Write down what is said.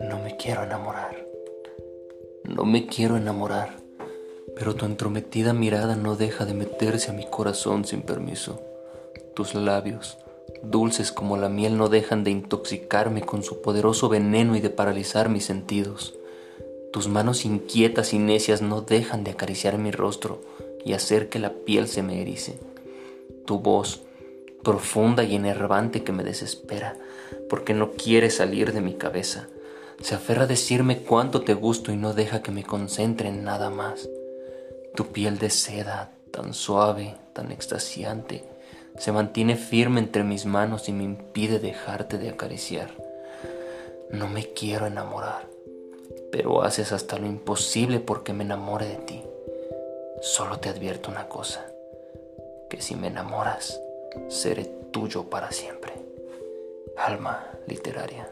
No me quiero enamorar. No me quiero enamorar. Pero tu entrometida mirada no deja de meterse a mi corazón sin permiso. Tus labios, dulces como la miel, no dejan de intoxicarme con su poderoso veneno y de paralizar mis sentidos. Tus manos inquietas y necias no dejan de acariciar mi rostro y hacer que la piel se me erice. Tu voz, profunda y enervante que me desespera, porque no quiere salir de mi cabeza. Se aferra a decirme cuánto te gusto y no deja que me concentre en nada más. Tu piel de seda, tan suave, tan extasiante, se mantiene firme entre mis manos y me impide dejarte de acariciar. No me quiero enamorar, pero haces hasta lo imposible porque me enamore de ti. Solo te advierto una cosa, que si me enamoras, seré tuyo para siempre. Alma literaria.